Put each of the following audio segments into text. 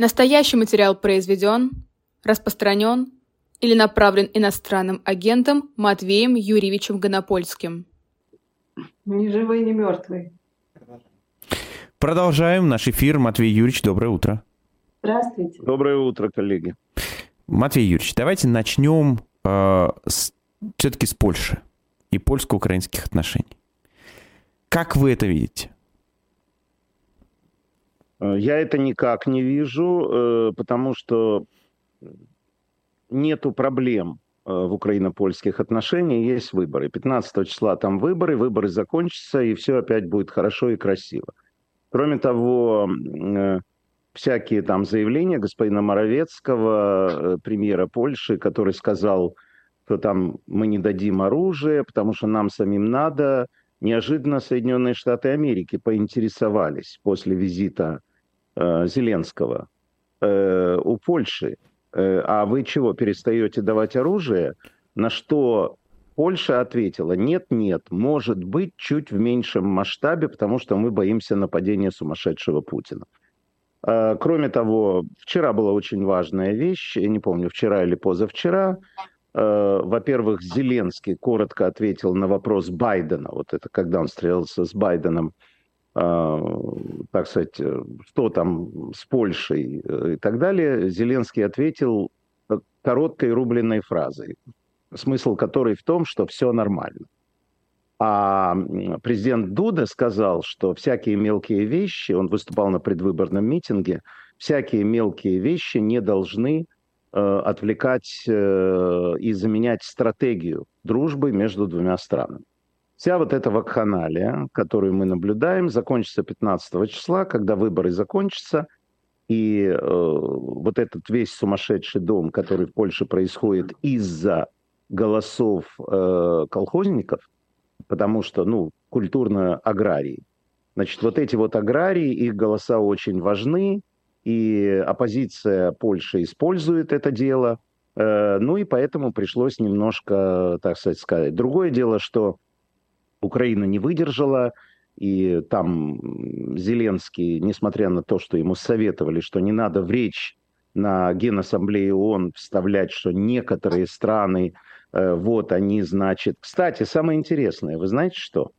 Настоящий материал произведен, распространен или направлен иностранным агентом Матвеем Юрьевичем Гонопольским. Ни живой, ни мертвый. Продолжаем наш эфир. Матвей Юрьевич, доброе утро. Здравствуйте. Доброе утро, коллеги. Матвей Юрьевич, давайте начнем э, с, все-таки с Польши и польско-украинских отношений. Как вы это видите? Э, я это никак не вижу, э, потому что нету проблем э, в украино-польских отношениях, есть выборы. 15 числа там выборы, выборы закончатся, и все опять будет хорошо и красиво. Кроме того, всякие там заявления господина Моровецкого, премьера Польши, который сказал, что там мы не дадим оружие, потому что нам самим надо. Неожиданно Соединенные Штаты Америки поинтересовались после визита э, Зеленского э, у Польши, э, а вы чего, перестаете давать оружие? На что Польша ответила, нет, нет, может быть, чуть в меньшем масштабе, потому что мы боимся нападения сумасшедшего Путина. Э, кроме того, вчера была очень важная вещь, я не помню, вчера или позавчера, э, во-первых, Зеленский коротко ответил на вопрос Байдена, вот это когда он стрелялся с Байденом, так сказать, э, что там с Польшей э, и так далее, Зеленский ответил короткой рубленной фразой, смысл которой в том, что все нормально. А президент Дуда сказал, что всякие мелкие вещи, он выступал на предвыборном митинге, всякие мелкие вещи не должны э, отвлекать э, и заменять стратегию дружбы между двумя странами. Вся вот эта вакханалия, которую мы наблюдаем, закончится 15 числа, когда выборы закончатся, и э, вот этот весь сумасшедший дом, который в Польше происходит из-за голосов э, колхозников, потому что, ну, культурно аграрии. Значит, вот эти вот аграрии, их голоса очень важны, и оппозиция Польши использует это дело, э, ну и поэтому пришлось немножко, так сказать, сказать. Другое дело, что Украина не выдержала, и там Зеленский, несмотря на то, что ему советовали, что не надо в речь на Генассамблее ООН вставлять, что некоторые страны, э, вот они, значит... Кстати, самое интересное, вы знаете что?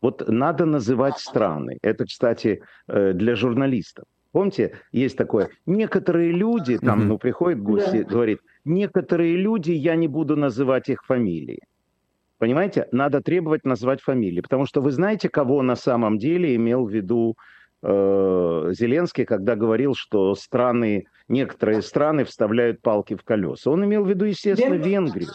Вот надо называть страны. Это, кстати, э, для журналистов. Помните, есть такое, некоторые люди, там, ну, приходит гость и говорит, некоторые люди, я не буду называть их фамилии. Понимаете, надо требовать назвать фамилии, потому что вы знаете, кого на самом деле имел в виду э, Зеленский, когда говорил, что страны, некоторые страны вставляют палки в колеса. Он имел в виду, естественно, Венгрию.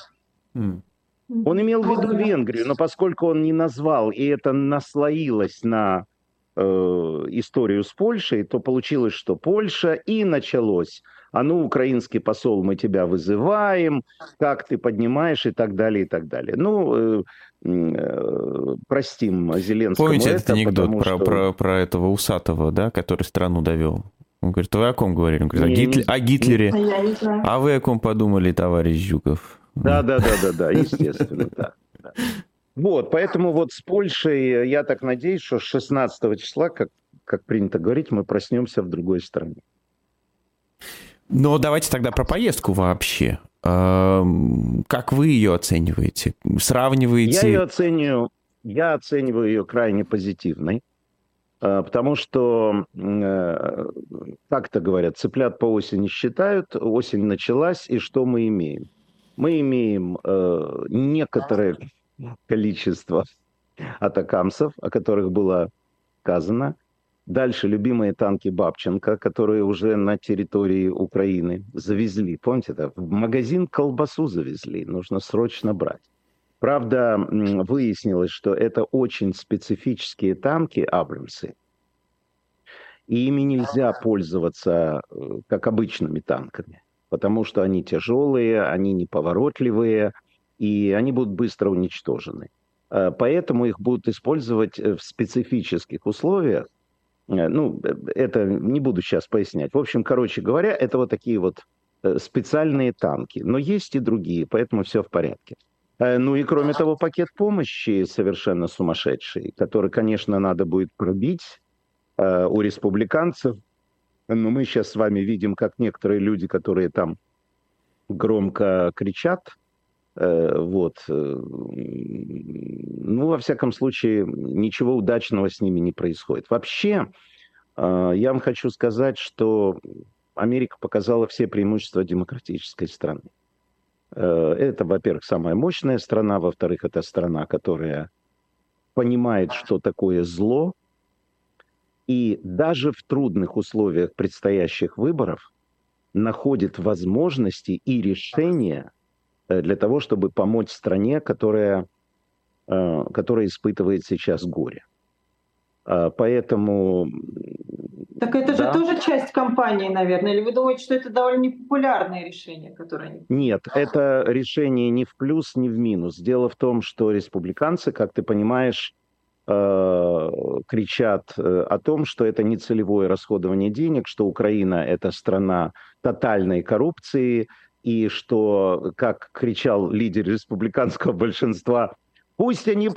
Он имел в виду Венгрию, но поскольку он не назвал, и это наслоилось на э, историю с Польшей, то получилось, что Польша и началось а ну, украинский посол, мы тебя вызываем, как ты поднимаешь и так далее, и так далее. Ну, э, э, простим Зеленскому Помните это, этот анекдот про, что... про, про этого усатого, да, который страну довел? Он говорит, вы о ком говорили? Он говорит, о, Гитлер... не, о Гитлере. Не, а вы о ком подумали, товарищ Жуков? Да, да, да, да, да, естественно, да. Вот, поэтому вот с Польшей, я так надеюсь, что с 16 числа, как, как принято говорить, мы проснемся в другой стране. Но давайте тогда про поездку вообще. Как вы ее оцениваете? Сравниваете? Я ее оцениваю, я оцениваю ее крайне позитивной, а, потому что, э, как то говорят, цыплят по осени считают, осень началась, и что мы имеем? Мы имеем э, некоторое количество атакамсов, о которых было сказано, Дальше любимые танки Бабченко, которые уже на территории Украины завезли. Помните, это в магазин колбасу завезли, нужно срочно брать. Правда, выяснилось, что это очень специфические танки Абрамсы, и ими нельзя пользоваться э, как обычными танками, потому что они тяжелые, они неповоротливые, и они будут быстро уничтожены. Э, поэтому их будут использовать э, в специфических условиях, ну, э, это не буду сейчас пояснять. В общем, короче говоря, это вот такие вот э, специальные танки. Но есть и другие, поэтому все в порядке. Ну и кроме того, пакет помощи совершенно сумасшедший, который, конечно, надо будет пробить у республиканцев. Но мы сейчас с вами видим, как некоторые люди, которые там громко кричат, э, вот, э, ну, во всяком случае, ничего удачного с ними не происходит. Вообще, э, я вам хочу сказать, что Америка показала все преимущества демократической страны. Это, во-первых, самая мощная страна, во-вторых, это страна, которая понимает, что такое зло, и даже в трудных условиях предстоящих выборов находит возможности и решения э, для того, чтобы помочь стране, которая, э, которая испытывает сейчас горе. А, поэтому... Так это да. же тоже часть кампании, наверное, или вы думаете, что это довольно непопулярное решение, которое они... Нет, это решение ни в плюс, ни в минус. Дело в том, что республиканцы, как ты понимаешь, Э, кричат э, о том, что это не целевое расходование денег, что Украина – это страна тотальной коррупции, и что, как кричал лидер республиканского большинства, пусть они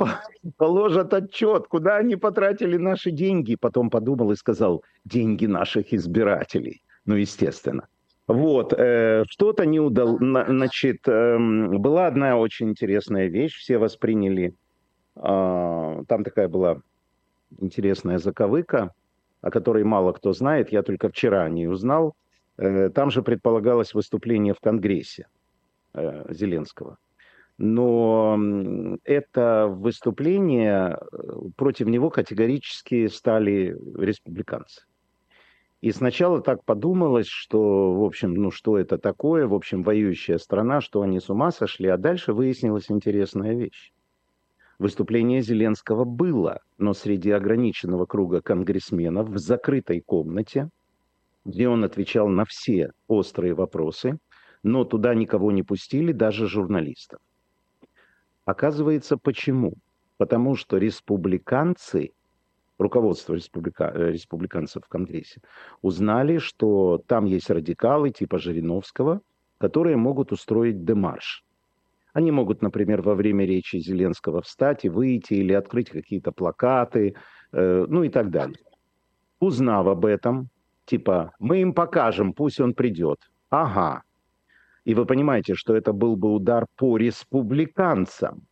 положат отчет, куда они потратили наши деньги. Потом подумал и сказал, деньги наших избирателей. Ну, естественно. Вот, э, что-то не удалось. Значит, э, была одна очень интересная вещь, все восприняли а, там такая была интересная заковыка, о которой мало кто знает, я только вчера о ней узнал. Э, там же предполагалось выступление в Конгрессе э, Зеленского. Но это выступление, э, против него категорически стали республиканцы. И сначала так подумалось, что, в общем, ну что это такое, в общем, воюющая страна, что они с ума сошли, а дальше выяснилась интересная вещь. Выступление Зеленского было, но среди ограниченного круга конгрессменов в закрытой комнате, где он отвечал на все острые вопросы, но туда никого не пустили, даже журналистов. Оказывается, почему? Потому что республиканцы, руководство республика, э, республиканцев в Конгрессе, узнали, что там есть радикалы типа Жириновского, которые могут устроить демарш. Они могут, например, во время речи Зеленского встать и выйти или открыть какие-то плакаты, э, ну и так далее. Узнав об этом, типа, мы им покажем, пусть он придет. Ага. И вы понимаете, что это был бы удар по республиканцам.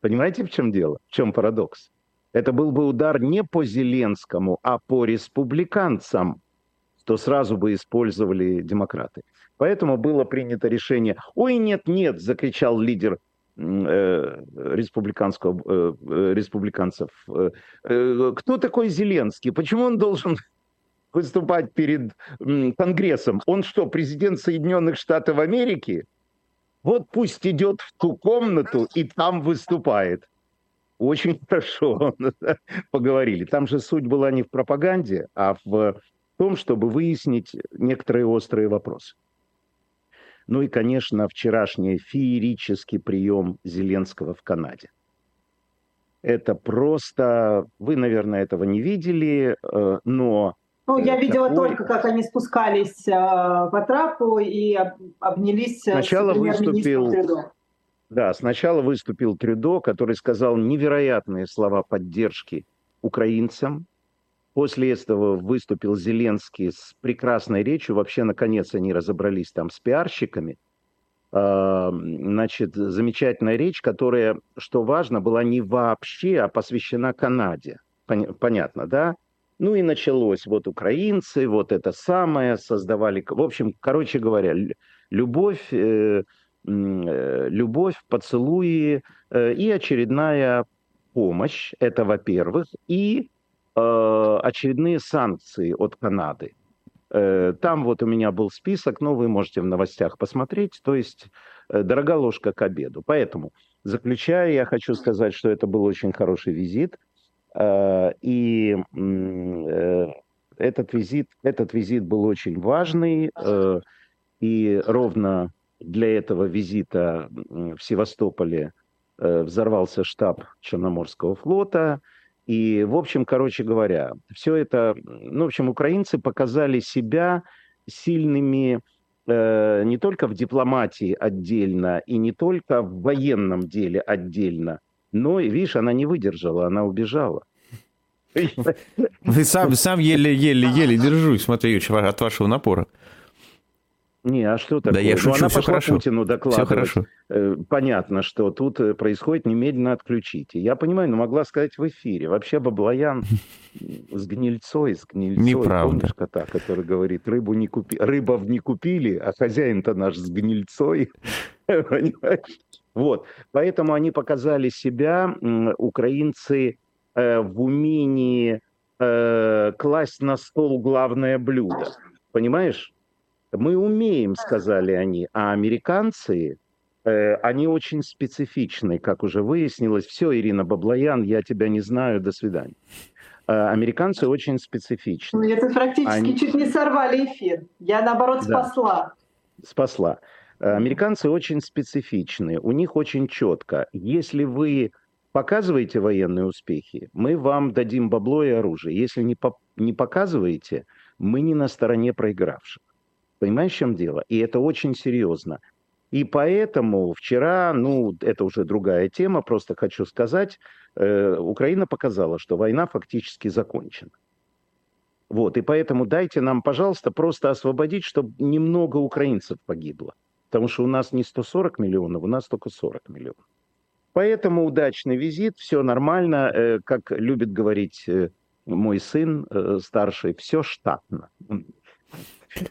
Понимаете, в чем дело? В чем парадокс? Это был бы удар не по Зеленскому, а по республиканцам, что сразу бы использовали демократы. Поэтому было принято решение. Ой, нет, нет, закричал лидер э, республиканского, э, э, республиканцев. Э, э, кто такой Зеленский? Почему он должен выступать перед Конгрессом? Он что, президент Соединенных Штатов Америки? Вот пусть идет в ту комнату и там выступает. Очень хорошо поговорили. Там же суть была не в пропаганде, а в том, чтобы выяснить некоторые острые вопросы. Ну и, конечно, вчерашний феерический прием Зеленского в Канаде. Это просто... Вы, наверное, этого не видели, э, но... Ну, я видела такой... только, как они спускались э, по трапу и обнялись сначала с выступил... Трюдо. Да, сначала выступил Трюдо, который сказал невероятные слова поддержки украинцам, После этого выступил Зеленский с прекрасной речью. Вообще, наконец, они разобрались там с пиарщиками. А, значит, замечательная речь, которая, что важно, была не вообще, а посвящена Канаде. Понятно, да? Ну и началось. Вот украинцы, вот это самое, создавали... В общем, короче говоря, любовь, э, э, любовь, поцелуи э, и очередная помощь. Это, во-первых. И Э, очередные санкции от Канады. Э, там вот у меня был список, но вы можете в новостях посмотреть. То есть э, дорога ложка к обеду. Поэтому, заключая, я хочу сказать, что это был очень хороший визит. И этот визит, этот визит был очень важный. И ровно для этого визита в Севастополе взорвался штаб Черноморского флота – и, в общем, короче говоря, все это, ну, в общем, украинцы показали себя сильными э, не только в дипломатии отдельно и не только в военном деле отдельно, но, видишь, она не выдержала, она убежала. Вы сам, сам еле-еле-еле держусь, Юрьевич, от вашего напора. Не, а что такое? Да я шучу, ну, она все пошла хорошо. Путину докладывать. Все хорошо. Э, Понятно, что тут э, происходит немедленно отключите. Я понимаю, но могла сказать в эфире. Вообще Баблоян с гнильцой, с гнильцой. Неправда. Помнишь кота, который говорит, рыбу не купи... рыбов не купили, а хозяин-то наш с гнильцой. Понимаешь? Вот. Поэтому они показали себя, украинцы, э, в умении э, класть на стол главное блюдо. Понимаешь? Мы умеем, сказали они, а американцы, э, они очень специфичны, как уже выяснилось. Все, Ирина Баблоян, я тебя не знаю, до свидания. Американцы очень специфичны. Ну, Это практически Они- чуть не сорвали эфир. Я, наоборот, Да. спасла. Американцы очень специфичны, у них очень четко. Если вы показываете военные успехи, мы вам дадим бабло и оружие. Если не, по- не показываете, мы не на стороне проигравших. Понимаешь, в чем дело? И это очень серьезно. И поэтому вчера, ну, это уже другая тема, просто хочу сказать, э, Украина показала, что война фактически закончена. Вот, и поэтому дайте нам, пожалуйста, просто освободить, чтобы немного украинцев погибло. Потому что у нас не 140 миллионов, у нас только 40 миллионов. Поэтому удачный визит, все нормально. Э, Как любит говорить э, мой сын э, старший, все штатно.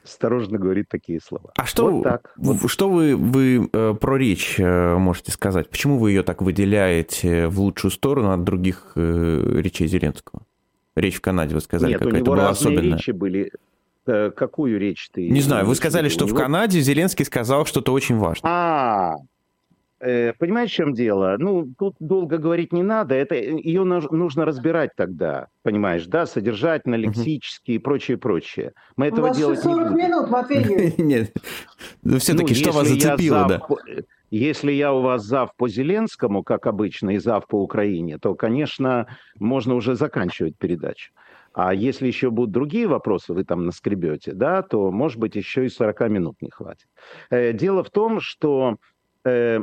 Осторожно говорит такие слова. А что, Вот так. что вы, вы э, про речь э, можете сказать? Почему вы ее так выделяете в лучшую сторону от других э, речей Зеленского? Речь в Канаде, вы сказали, Нет, какая-то была особенная. речи были. Э, Какую речь ты? Не знаю, вы сказали, что в него- Канаде Зеленский сказал что-то очень важное. А, э, понимаешь, в чем дело? Ну, тут долго говорить не надо. Это ее нуж- нужно разбирать тогда, понимаешь, да, содержательно, лексически и прочее, прочее. Мы У этого вас делать не 40 будем. минут, Матвей. Нет, ну все-таки Ну, что вас зацепило, да? Если я у вас зав по Зеленскому, как обычно, и зав по Украине, то, конечно, можно уже заканчивать передачу. А если еще будут другие вопросы, вы там наскребете, да, то, может быть, еще и 40 минут не хватит. Э, Дело в том, что э,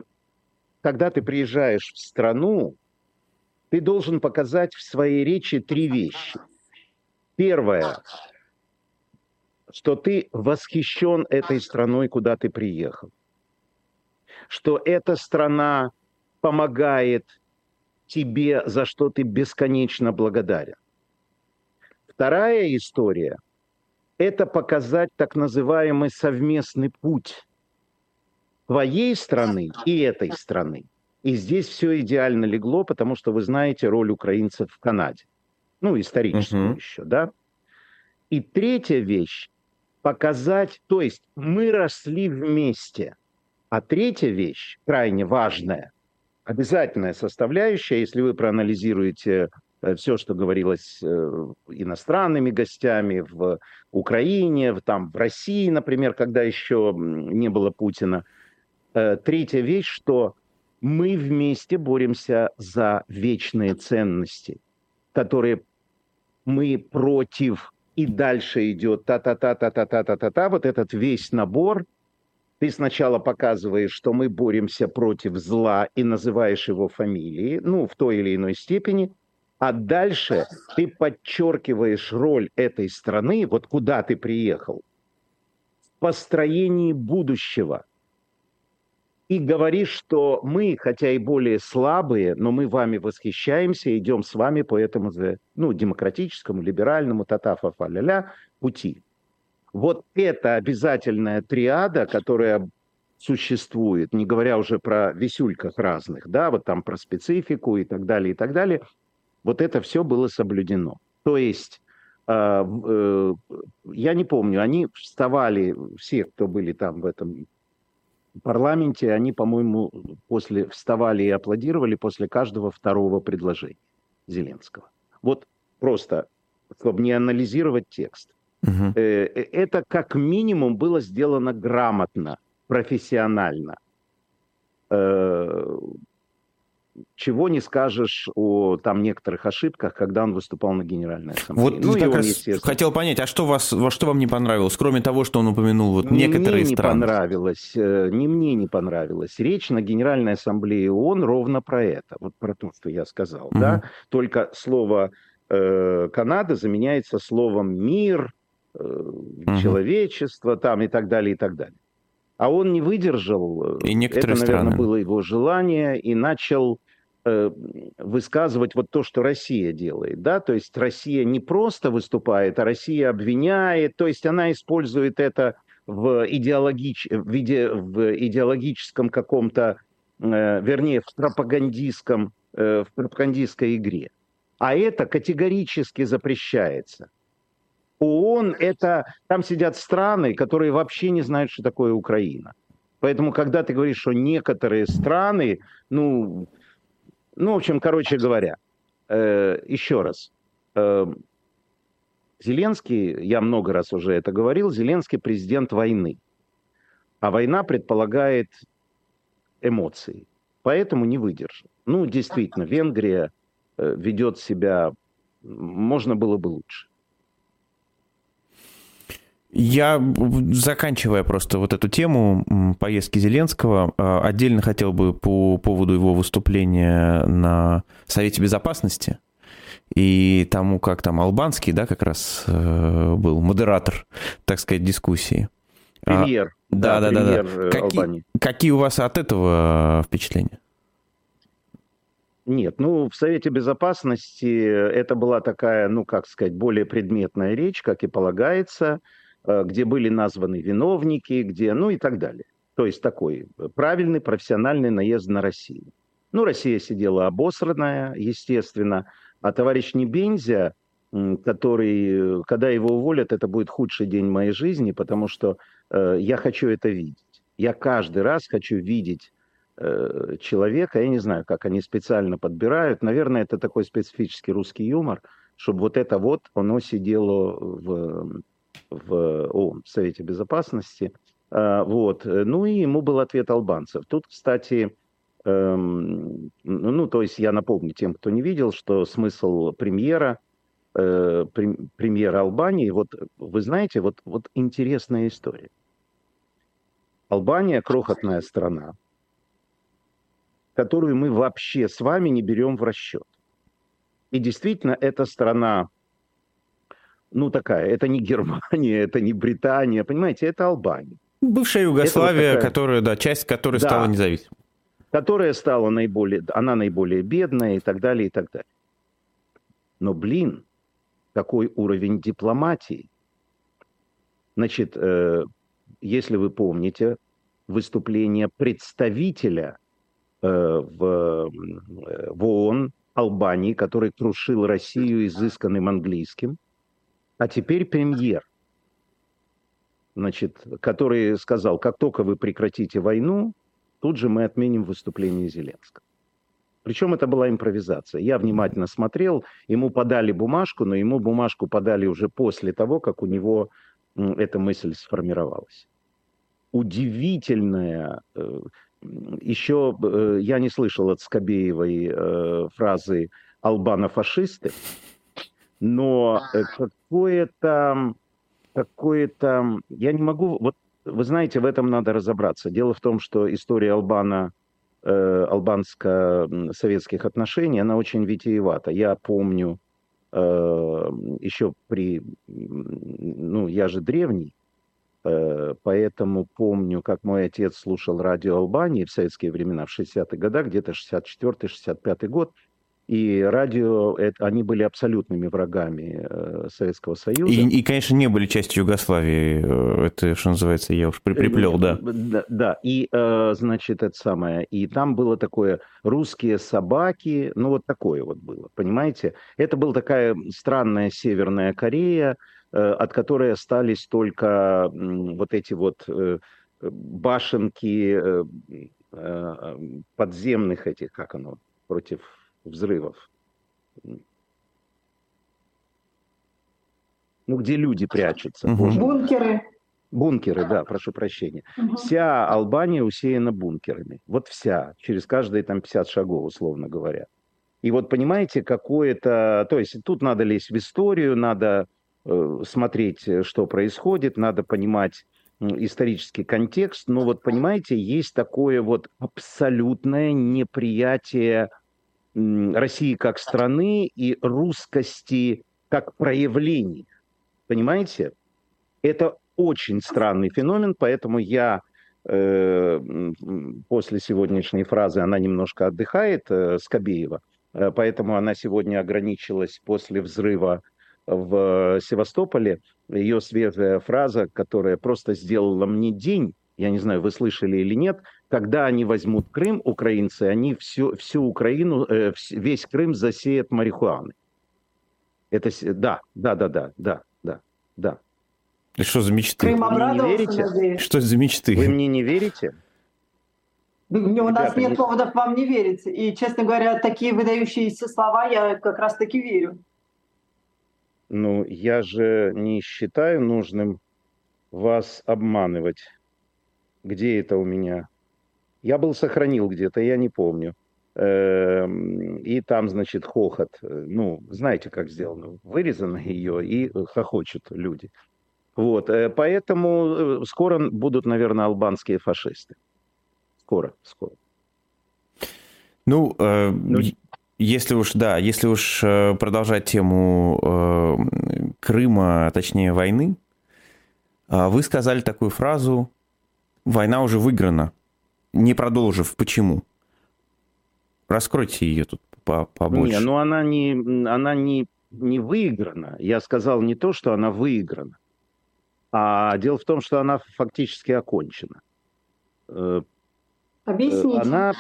когда ты приезжаешь в страну, ты должен показать в своей речи три вещи. Первое, что ты восхищен этой страной, куда ты приехал. Что эта страна помогает тебе, за что ты бесконечно благодарен. Вторая история – это показать так называемый совместный путь твоей страны и этой страны. И здесь все идеально легло, потому что вы знаете роль украинцев в Канаде. Ну, историческую Мгм. еще, да? И третья вещь – показать, то есть мы росли вместе. А третья вещь, крайне важная, обязательная составляющая, если вы проанализируете все, что говорилось э, иностранными гостями в Украине, в, там, в России, например, когда еще не было Путина. Э, Третья вещь, что мы вместе боремся за вечные ценности, которые мы против, и дальше идет та-та-та-та-та-та-та-та, вот этот весь набор. Ты сначала показываешь, что мы боремся против зла и называешь его фамилией, ну, в той или иной степени, а дальше ты подчеркиваешь роль этой страны, вот куда ты приехал, в построении будущего. И говоришь, что мы, хотя и более слабые, но мы вами восхищаемся идем с вами по этому же, ну, демократическому, либеральному, та-та-фа-фа ля пути. Вот это обязательная триада, которая существует, не говоря уже про висюльках разных, да, вот там про специфику и так далее, и так далее, вот это все было соблюдено. То есть, э, э, я не помню, они вставали, все, кто были там в этом парламенте, они, по-моему, после вставали и аплодировали после каждого второго предложения Зеленского. Вот просто, чтобы не анализировать текст. Э, Это как минимум было сделано грамотно, профессионально. Э, Чего не скажешь о там некоторых ошибках, когда он выступал на Генеральной Ассамблее. Вот Ну, как он, раз хотел понять, а что, вас, во что вам не понравилось, кроме того, что он упомянул вот Ни некоторые мне не страны? понравилось, э, ни мне не понравилось. Речь на Генеральной Ассамблее ООН ровно про это, вот про то, что я сказал, Мгм. да. Только слово э, Канада заменяется словом мир, э, угу. человечество там и так далее, и так далее. А он не выдержал. И некоторые Это, наверное, страны. было его желание, и начал э, высказывать вот то, что Россия делает, да, то есть Россия не просто выступает, а Россия обвиняет, то есть она использует это в, идеологич... в, иде... в идеологическом каком-то, э, вернее, в пропагандистском, э, в пропагандистской игре. А это категорически запрещается. ООН это, там сидят страны, которые вообще не знают, что такое Украина. Поэтому, когда ты говоришь, что некоторые страны, ну, ну, в общем, короче говоря, э, еще раз, э, Зеленский, я много раз уже это говорил, Зеленский президент войны. А война предполагает эмоции. Поэтому не выдержал. Ну, действительно, Венгрия э, ведет себя, можно было бы лучше. Я, заканчивая просто вот эту тему поездки Зеленского, э, отдельно хотел бы по поводу его выступления на Совете Безопасности и тому, как там Албанский, да, как раз э, был модератор, так сказать, дискуссии. А, премьер. А, да, да, да. да, да. Какие, какие у вас от этого впечатления? Нет, ну, в Совете Безопасности это была такая, ну, как сказать, более предметная речь, как и полагается, э, где были названы виновники, где, ну, и так далее. То есть такой правильный профессиональный наезд на Россию. Ну, Россия сидела обосранная, естественно, а товарищ Небензя, который, когда его уволят, это будет худший день моей жизни, потому что э, я хочу это видеть. Я каждый раз хочу видеть э, человека, я не знаю, как они специально подбирают, наверное, это такой специфический русский юмор, чтобы вот это вот, оно сидело в, в ООН, в Совете Безопасности. Э, вот. Ну и ему был ответ албанцев. Тут, кстати, Эм, ну, то есть я напомню тем, кто не видел, что смысл премьера, э, премьера Албании, вот вы знаете, вот, вот интересная история. Албания крохотная страна, которую мы вообще с вами не берем в расчет. И действительно, эта страна, ну такая, это не Германия, это не Британия, понимаете, это Албания. Бывшая Югославия, вот такая... которая, да, часть которой да. стала независимой которая стала наиболее, она наиболее бедная и так далее, и так далее. Но, блин, какой уровень дипломатии. Значит, э, если вы помните выступление представителя э, в, э, в ООН Албании, который крушил Россию изысканным английским, а теперь премьер, значит, который сказал, как только вы прекратите войну, тут же мы отменим выступление Зеленского. Причем это была импровизация. Я внимательно смотрел, ему подали бумажку, но ему бумажку подали уже после того, как у него эта мысль сформировалась. Удивительная, э, еще э, я не слышал от Скобеевой э, фразы «албано-фашисты», но какое-то, какое-то, я не могу, вот вы знаете, в этом надо разобраться. Дело в том, что история Албана, э, албанско-советских отношений, она очень витиевата. Я помню э, еще при... Ну, я же древний, э, поэтому помню, как мой отец слушал радио Албании в советские времена, в 60-х годах, где-то 64-65 год, и радио, это, они были абсолютными врагами э, Советского Союза. И, и, конечно, не были частью Югославии. Э, это, что называется, я уж приплел, да. Да, да. и, э, значит, это самое. И там было такое «русские собаки», ну, вот такое вот было, понимаете? Это была такая странная Северная Корея, от которой остались только вот эти вот башенки подземных этих, как оно, против взрывов. Ну, где люди прячутся. Угу. Бункеры. Бункеры, да, прошу прощения. Угу. Вся Албания усеяна бункерами. Вот вся, через каждые там 50 шагов, условно говоря. И вот понимаете, какое-то... То есть тут надо лезть в историю, надо э, смотреть, что происходит, надо понимать э, исторический контекст. Но вот понимаете, есть такое вот абсолютное неприятие России как страны и русскости как проявлений. Понимаете? Это очень странный феномен, поэтому я э, после сегодняшней фразы, она немножко отдыхает, э, Скобеева, э, поэтому она сегодня ограничилась после взрыва в Севастополе, ее свежая фраза, которая просто сделала мне день, я не знаю, вы слышали или нет, когда они возьмут Крым, украинцы, они всю, всю Украину, э, весь Крым засеют марихуаны. Это, да, да, да, да, да, да, да. И что за мечты? Крым Вы мне не верите? надеюсь. Что за мечты? Вы мне не верите? У нас Ребята, нет поводов вам не верить. И, честно говоря, такие выдающиеся слова я как раз-таки верю. Ну, я же не считаю нужным вас обманывать. Где это у меня? Я был сохранил где-то, я не помню. Эм, И там, значит, хохот. Ну, знаете, как сделано? Вырезано ее, и хохочут люди. Вот, э, поэтому э, скоро будут, наверное, албанские фашисты. Скоро, скоро. Ну, э, Ну, если уж, да, если уж э, продолжать тему э, Крыма, а точнее войны, а вы сказали такую фразу «война уже выиграна», не продолжив. Почему? Раскройте ее тут по- побольше. Не, ну она не, она не, не выиграна. Я сказал не то, что она выиграна, а дело в том, что она фактически окончена. Э, Объясните. Она,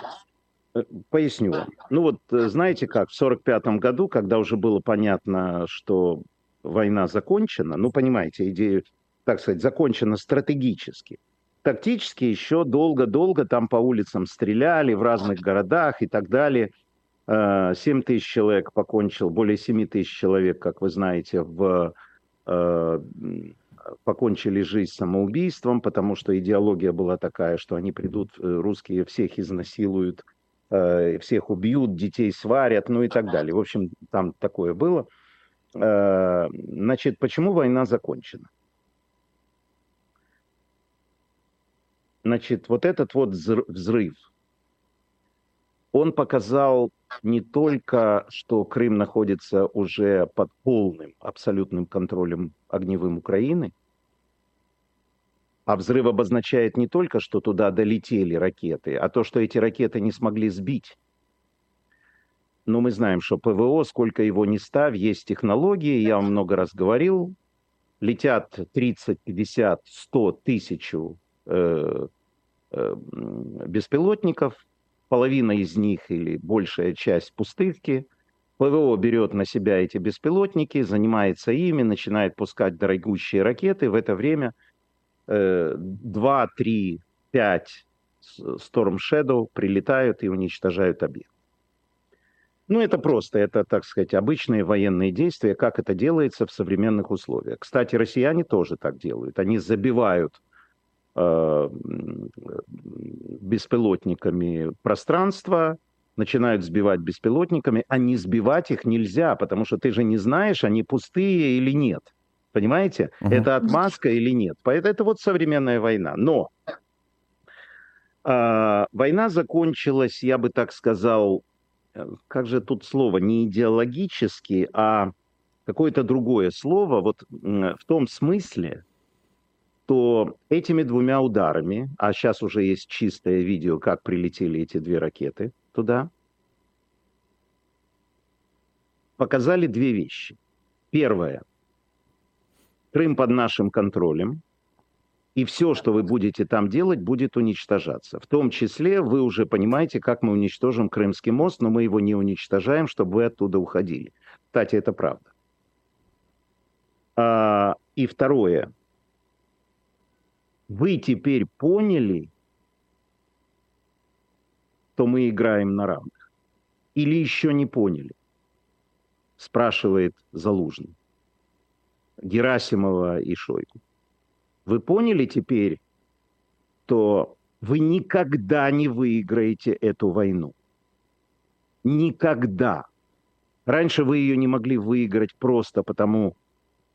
э, поясню вам. Ну вот, э, знаете как, в 1945 году, когда уже было понятно, что война закончена, ну, понимаете, идея, так сказать, закончена стратегически. Тактически еще долго-долго там по улицам стреляли в разных городах и так далее. Э, 7 тысяч человек покончил, более 7 тысяч человек, как вы знаете, в, э, покончили жизнь самоубийством, потому что идеология была такая, что они придут, э, русские всех изнасилуют, э, всех убьют, детей сварят, ну и так далее. В общем, там такое было. Э, Значит, почему война закончена? Значит, вот этот вот взр- взрыв, он показал не только, что Крым находится уже под полным, абсолютным контролем огневым Украины, а взрыв обозначает не только, что туда долетели ракеты, а то, что эти ракеты не смогли сбить. Но мы знаем, что ПВО, сколько его ни ставь, есть технологии, я вам много раз говорил, летят 30, 50, 100 тысяч э, э, м, беспилотников, половина из них или большая часть пустышки. ПВО берет на себя эти беспилотники, занимается ими, начинает пускать дорогущие ракеты. В это время э, 2, 3, 5 Storm Shadow прилетают и уничтожают объект. Ну, это просто, это, так сказать, обычные военные действия, как это делается в современных условиях. Кстати, россияне тоже так делают. Они забивают э, беспилотниками пространство, начинают сбивать беспилотниками, а не сбивать их нельзя, потому что ты же не знаешь, они пустые или нет. Понимаете? Мгм. Это отмазка или нет. Поэтому это вот современная война. Но а, война закончилась, я бы так сказал, э, как же тут слово, не идеологически, а какое-то другое слово, вот в том смысле, то этими двумя ударами, а сейчас уже есть чистое видео, как прилетели эти две ракеты туда, показали две вещи. Первое. Крым под нашим контролем, и все, что вы будете там делать, будет уничтожаться. В том числе вы уже понимаете, как мы уничтожим Крымский мост, но мы его не уничтожаем, чтобы вы оттуда уходили. Кстати, это правда. А, и второе. Вы теперь поняли, что мы играем на равных? Или еще не поняли? Спрашивает Залужный. Герасимова и Шойгу. Вы поняли теперь, что вы никогда не выиграете эту войну? Никогда. Раньше вы ее не могли выиграть просто потому,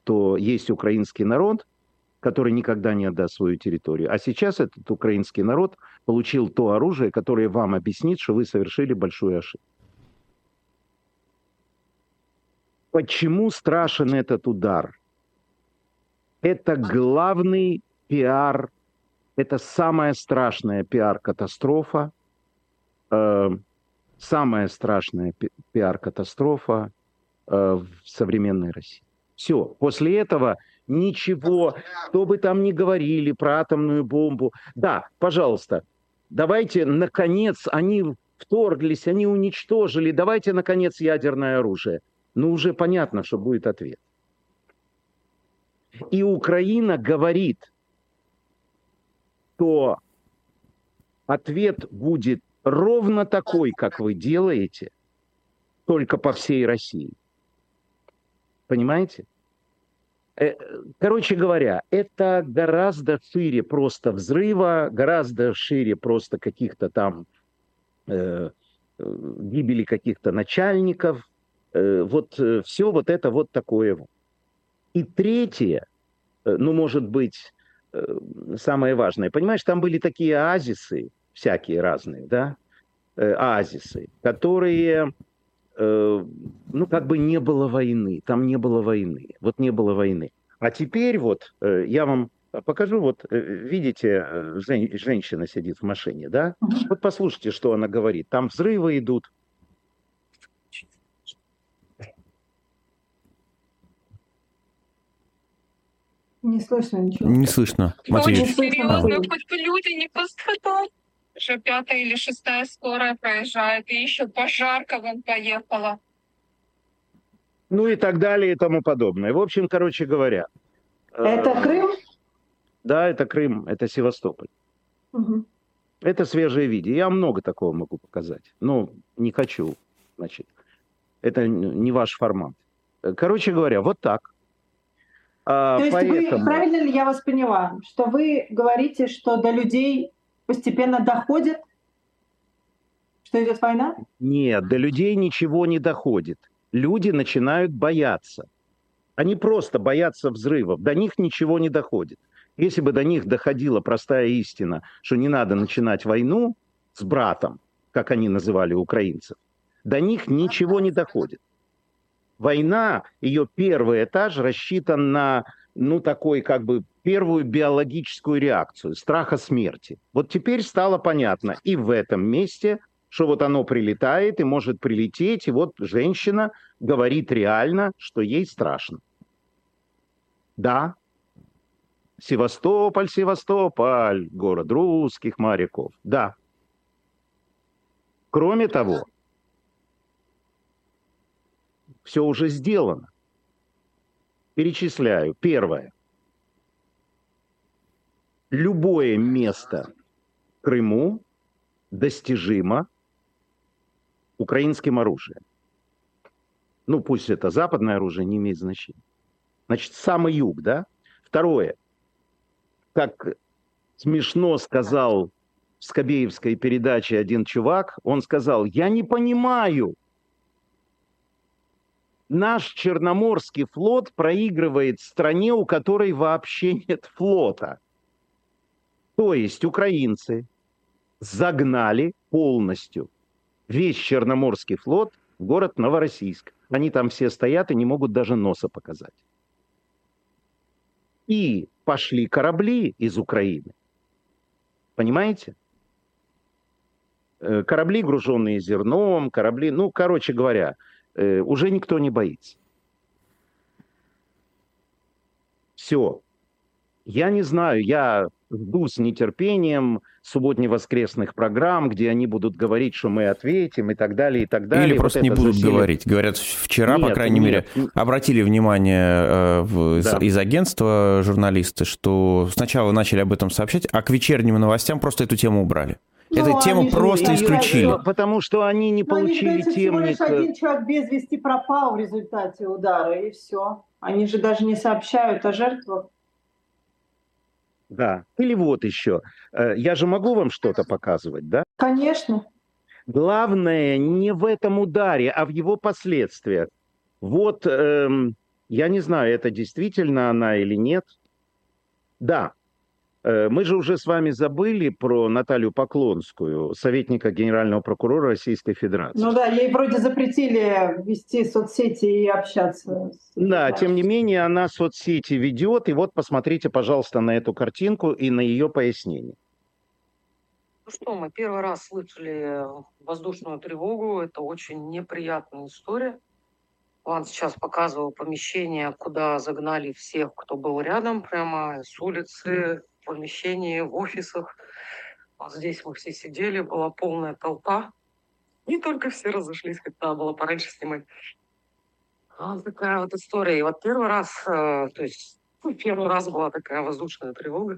что есть украинский народ, который никогда не отдаст свою территорию. А сейчас этот украинский народ получил то оружие, которое вам объяснит, что вы совершили большую ошибку. Почему страшен этот удар? Это главный пиар, это самая страшная пиар-катастрофа, э, самая страшная пиар-катастрофа э, в современной России. Все, после этого ничего, что бы там ни говорили про атомную бомбу. Да, пожалуйста, давайте, наконец, они вторглись, они уничтожили, давайте, наконец, ядерное оружие. Ну, уже понятно, что будет ответ. И Украина говорит, что ответ будет ровно такой, как вы делаете, только по всей России. Понимаете? Э, короче говоря, это гораздо шире просто взрыва, гораздо шире просто каких-то там э, э гибели каких-то начальников. Э, вот э, все вот это вот такое. И третье, э, ну, может быть, э, самое важное. Понимаешь, там были такие оазисы, всякие разные, да, э, оазисы, которые ну, как бы не было войны, там не было войны, вот не было войны. А теперь вот э, я вам покажу, вот э, видите, женщина сидит в машине, да? Вот послушайте, что она говорит. Там взрывы идут. Не слышно ничего. Не слышно. Матвей. Очень серьезно, хоть бы люди не пострадали уже пятая или шестая скорая проезжает, и еще пожарка вон поехала. Ну и так далее и тому подобное. В общем, короче говоря. Это э, Крым? Да, это Крым, это Севастополь. Угу. Это свежее видео. Я много такого могу показать. Но не хочу, значит. Это не ваш формат. Короче говоря, вот так. А, То есть поэтому... вы, правильно ли я вас поняла, что вы говорите, что до людей постепенно доходит, что идет война? Нет, до людей ничего не доходит. Люди начинают бояться. Они просто боятся взрывов. До них ничего не доходит. Если бы до них доходила простая истина, что не надо начинать войну с братом, как они называли украинцев, до них ничего не доходит. Война, ее первый этаж рассчитан на ну, такой как бы первую биологическую реакцию страха смерти. Вот теперь стало понятно и в этом месте, что вот оно прилетает и может прилететь, и вот женщина говорит реально, что ей страшно. Да, Севастополь, Севастополь, город русских моряков. Да. Кроме того, все уже сделано. Перечисляю. Первое. Любое место Крыму достижимо украинским оружием. Ну, пусть это западное оружие, не имеет значения. Значит, самый юг, да? Второе. Как смешно сказал в Скобеевской передаче один чувак, он сказал, я не понимаю, наш Черноморский флот проигрывает стране, у которой вообще нет флота. То есть украинцы загнали полностью весь Черноморский флот в город Новороссийск. Они там все стоят и не могут даже носа показать. И пошли корабли из Украины. Понимаете? Э, корабли, груженные зерном, корабли, ну, короче говоря, э, уже никто не боится. Все. Я не знаю, я жду с нетерпением субботне-воскресных программ, где они будут говорить, что мы ответим и так далее, и так далее. Или просто вот не будут засилие. говорить. Говорят, вчера, нет, по крайней нет. мере, обратили внимание э, в, да. из агентства журналисты, что сначала начали об этом сообщать, а к вечерним новостям просто эту тему убрали. Ну, Эту тему просто исключили. Я, потому что они не Но получили они, темник. Всего лишь один человек без вести пропал в результате удара, и все. Они же даже не сообщают о жертвах. Да. Или вот еще. Э, я же могу вам что-то показывать, да? Конечно. Главное не в этом ударе, а в его последствиях. Вот, эм, я не знаю, это действительно она или нет. Да, мы же уже с вами забыли про Наталью Поклонскую, советника генерального прокурора Российской Федерации. Ну да, ей вроде запретили вести соцсети и общаться. Да, тем не менее она соцсети ведет, и вот посмотрите, пожалуйста, на эту картинку и на ее пояснение. Ну что, мы первый раз слышали воздушную тревогу, это очень неприятная история. Вам сейчас показывал помещение, куда загнали всех, кто был рядом, прямо с улицы, помещении, в офисах. Вот здесь мы все сидели, была полная толпа. Не только все разошлись, как надо было пораньше снимать. Вот такая вот история. И вот первый раз, э, то есть ну, первый раз была такая воздушная тревога.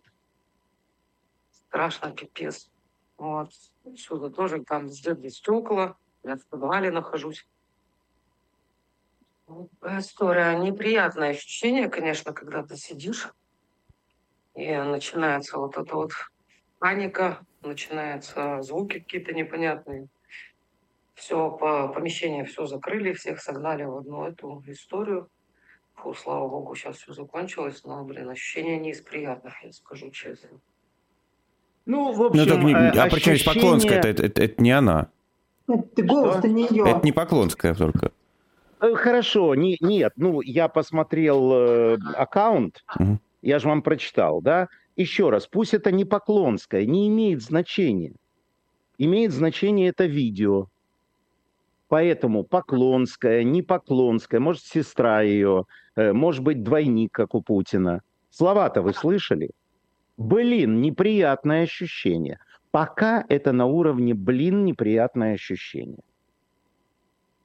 Страшно, пипец. Вот. Сюда тоже там сделали стекла. Я в подвале нахожусь. История неприятное ощущение, конечно, когда ты сидишь и начинается вот эта вот паника, начинаются звуки какие-то непонятные. Все по помещению все закрыли, всех согнали в одну эту историю. Фу, слава богу, сейчас все закончилось, но, блин, ощущения не из приятных, я скажу честно. Ну, в общем, ну, не, а ощущение... причем Поклонская, это, это, это, это не она. Это голос-то не ее. Это не Поклонская только. Э, хорошо, не, нет, ну, я посмотрел э, аккаунт, угу. Я же вам прочитал, да? Еще раз, пусть это не Поклонская, не имеет значения. Имеет значение это видео. Поэтому Поклонская, не Поклонская, может, сестра ее, э, может быть, двойник, как у Путина. Слова-то вы слышали? Блин, неприятное ощущение. Пока это на уровне, блин, неприятное ощущение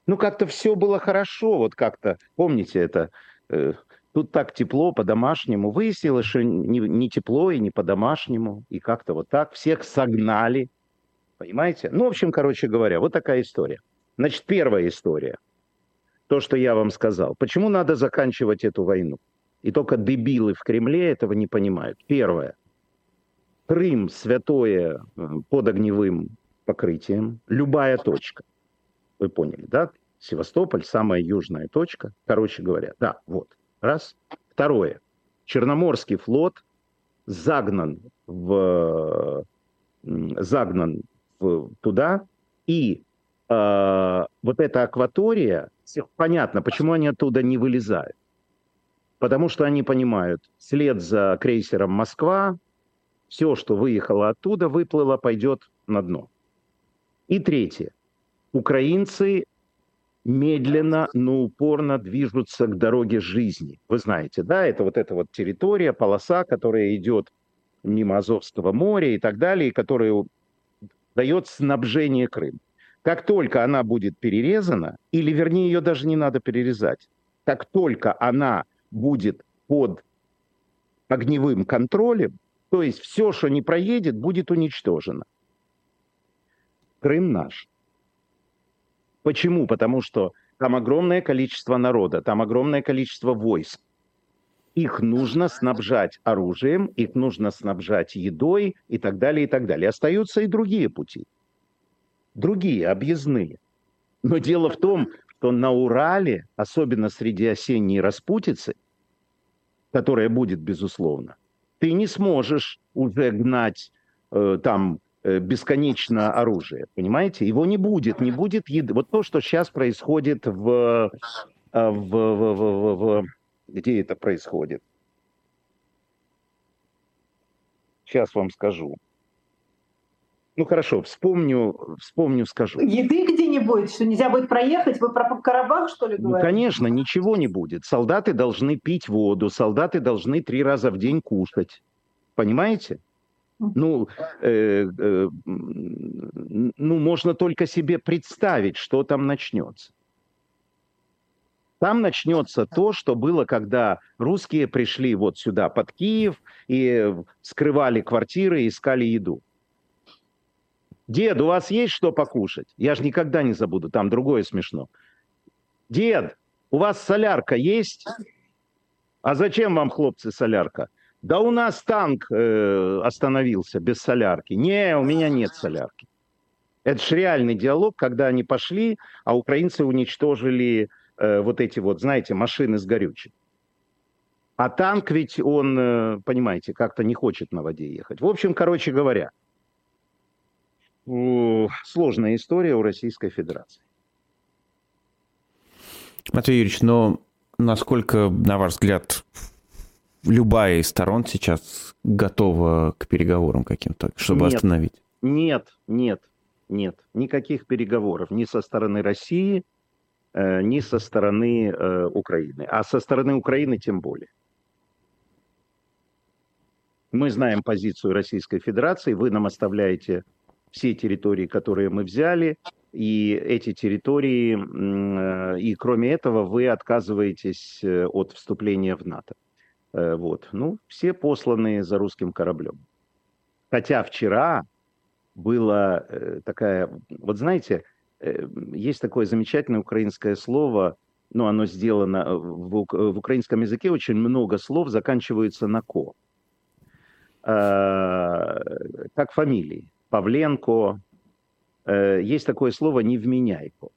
ну, как-то все было хорошо, вот как-то, помните это, э, тут так тепло по-домашнему. Выяснилось, что не, не тепло и не по-домашнему, и как-то вот так всех согнали, понимаете? Ну, в общем, короче говоря, вот такая история. Значит, первая история, то, что я вам сказал. Почему надо заканчивать эту войну? И только дебилы в Кремле этого не понимают. Первое. Крым святое э, под огневым покрытием, любая точка – вы поняли, да? Севастополь, самая южная точка. Короче говоря, да, вот. Раз. Второе. Черноморский флот загнан в загнан в, туда, и э, вот эта акватория, понятно, почему они оттуда не вылезают. Потому что они понимают, след за крейсером «Москва», все, что выехало оттуда, выплыло, пойдет на дно. И третье украинцы медленно, но упорно движутся к дороге жизни. Вы знаете, да, это вот эта вот территория, полоса, которая идет мимо Азовского моря и так далее, которая дает снабжение Крым. Как только она будет перерезана, или вернее ее даже не надо перерезать, как только она будет под огневым контролем, то есть все, что не проедет, будет уничтожено. Крым наш. Почему? Потому что там огромное количество народа, там огромное количество войск. Их нужно снабжать оружием, их нужно снабжать едой и так далее, и так далее. Остаются и другие пути. Другие, объездные. Но дело в том, что на Урале, особенно среди осенней распутицы, которая будет, безусловно, ты не сможешь уже гнать э, там бесконечно оружие, понимаете? Его не будет, не будет еды. Вот то, что сейчас происходит в, э, в, в, в, в, в где это происходит? Сейчас вам скажу. Ну хорошо, вспомню, вспомню, скажу. Еды где не будет, что нельзя будет проехать? Вы про Карабах, что ли, ну, говорите? Ну, конечно, ничего не будет. Солдаты должны пить воду, солдаты должны три раза в день кушать. Понимаете? Ну, э, э, ну, можно только себе представить, что там начнется. Там начнется то, что было, когда русские пришли вот сюда, под Киев, и скрывали квартиры, искали еду. Дед, у вас есть что покушать? Я же никогда не забуду, там другое смешно. Дед, у вас солярка есть? А зачем вам, хлопцы, солярка? Да у нас танк э, остановился без солярки. Не, у меня нет солярки. Это же реальный диалог, когда они пошли, а украинцы уничтожили э, вот эти вот, знаете, машины с горючим. А танк ведь он, э, понимаете, как-то не хочет на воде ехать. В общем, короче говоря, сложная история у Российской Федерации. Матвей Юрьевич, но насколько, на ваш взгляд, любая из сторон сейчас готова к переговорам каким-то, чтобы нет, остановить? Нет, нет, нет. Никаких переговоров ни со стороны России, э, ни со стороны э, Украины. А со стороны Украины тем более. Мы знаем позицию Российской Федерации, вы нам оставляете все территории, которые мы взяли, и эти территории, э, и кроме этого вы отказываетесь от вступления в НАТО. Э, вот. Ну, все посланные за русским кораблем. Хотя вчера была такая, вот знаете, есть такое замечательное украинское слово, ну, оно сделано в, в украинском языке, очень много слов заканчиваются на «ко», как фамилии. Павленко, э, есть такое слово «невменяйко».